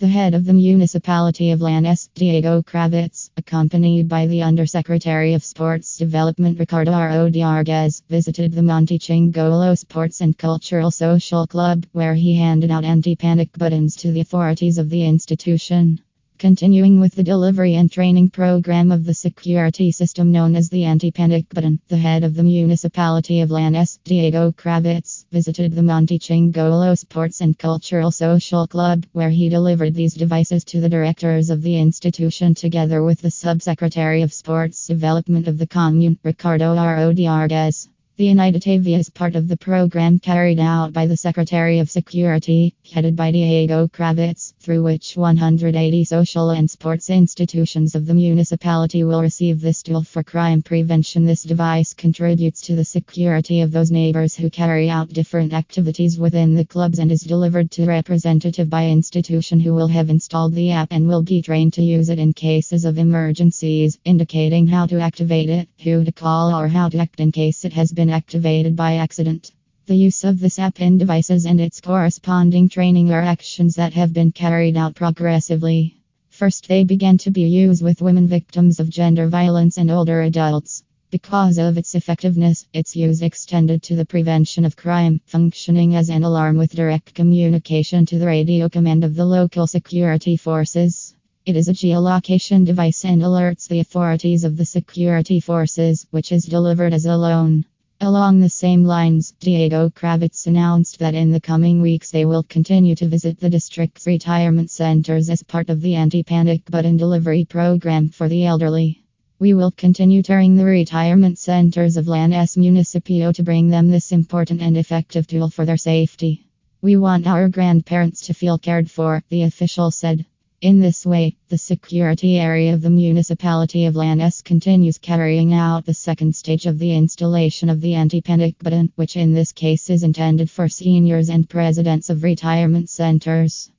The head of the municipality of Lanús, Diego Kravetz, accompanied by the Undersecretary of Sports Development Ricardo Rodriguez, visited the Monte Chingolo Sports and Cultural Social Club, where he handed out anti panic buttons to the authorities of the institution. Continuing with the delivery and training program of the security system known as the anti panic button, the head of the municipality of Lanús, Diego Kravetz, visited the Monte Chingolo Sports and Cultural Social Club, where he delivered these devices to the directors of the institution together with the subsecretary of sports development of the commune, Ricardo Rodriguez. The UNITAV is part of the program carried out by the Secretary of Security, headed by Diego Kravetz, through which 180 social and sports institutions of the municipality will receive this tool for crime prevention. This device contributes to the security of those neighbors who carry out different activities within the clubs and is delivered to representative by institution who will have installed the app and will be trained to use it in cases of emergencies, indicating how to activate it, who to call or how to act in case it has been activated by accident. The use of this app in devices and its corresponding training are actions that have been carried out progressively. First, they began to be used with women victims of gender violence and older adults. Because of its effectiveness, its use extended to the prevention of crime, functioning as an alarm with direct communication to the radio command of the local security forces. It is a geolocation device and alerts the authorities of the security forces, which is delivered as a loan. Along the same lines, Diego Kravetz announced that in the coming weeks they will continue to visit the district's retirement centers as part of the anti panic button delivery program for the elderly. We will continue touring the retirement centers of Lanús Municipio to bring them this important and effective tool for their safety. We want our grandparents to feel cared for, the official said. In this way, the security area of the municipality of Lanús continues carrying out the second stage of the installation of the anti panic button, which in this case is intended for seniors and presidents of retirement centers.